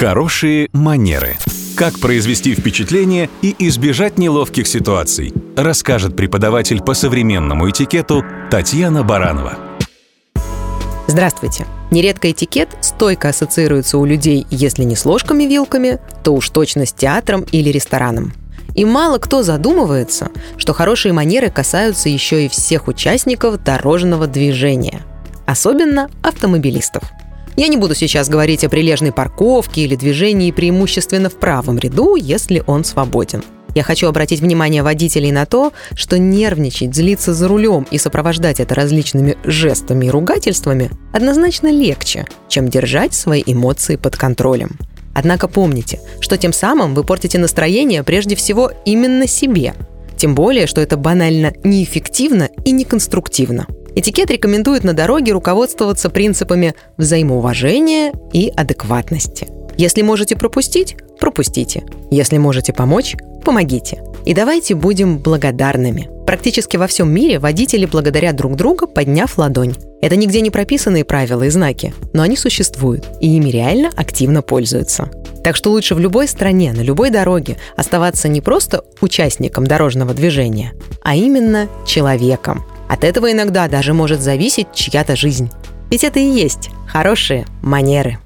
Хорошие манеры. Как произвести впечатление и избежать неловких ситуаций, расскажет преподаватель по современному этикету Татьяна Баранова. Здравствуйте. Нередко этикет стойко ассоциируется у людей, если не с ложками-вилками, то уж точно с театром или рестораном. И мало кто задумывается, что хорошие манеры касаются еще и всех участников дорожного движения, особенно автомобилистов – я не буду сейчас говорить о прилежной парковке или движении преимущественно в правом ряду, если он свободен. Я хочу обратить внимание водителей на то, что нервничать, злиться за рулем и сопровождать это различными жестами и ругательствами однозначно легче, чем держать свои эмоции под контролем. Однако помните, что тем самым вы портите настроение прежде всего именно себе. Тем более, что это банально неэффективно и неконструктивно. Этикет рекомендует на дороге руководствоваться принципами взаимоуважения и адекватности. Если можете пропустить, пропустите. Если можете помочь, помогите. И давайте будем благодарными. Практически во всем мире водители благодарят друг друга, подняв ладонь. Это нигде не прописанные правила и знаки, но они существуют, и ими реально активно пользуются. Так что лучше в любой стране, на любой дороге оставаться не просто участником дорожного движения, а именно человеком, от этого иногда даже может зависеть чья-то жизнь. Ведь это и есть хорошие манеры.